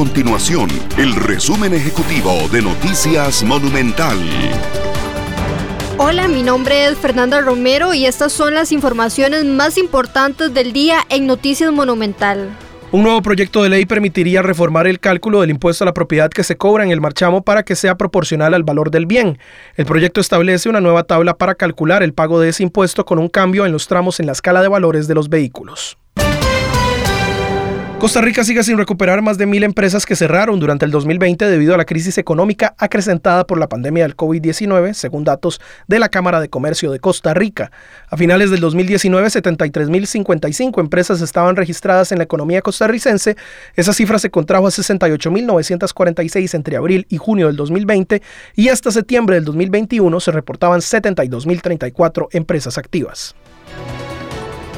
continuación el resumen ejecutivo de Noticias Monumental. Hola, mi nombre es Fernanda Romero y estas son las informaciones más importantes del día en Noticias Monumental. Un nuevo proyecto de ley permitiría reformar el cálculo del impuesto a la propiedad que se cobra en el marchamo para que sea proporcional al valor del bien. El proyecto establece una nueva tabla para calcular el pago de ese impuesto con un cambio en los tramos en la escala de valores de los vehículos. Costa Rica sigue sin recuperar más de mil empresas que cerraron durante el 2020 debido a la crisis económica acrecentada por la pandemia del COVID-19, según datos de la Cámara de Comercio de Costa Rica. A finales del 2019, 73.055 empresas estaban registradas en la economía costarricense. Esa cifra se contrajo a 68.946 entre abril y junio del 2020 y hasta septiembre del 2021 se reportaban 72.034 empresas activas.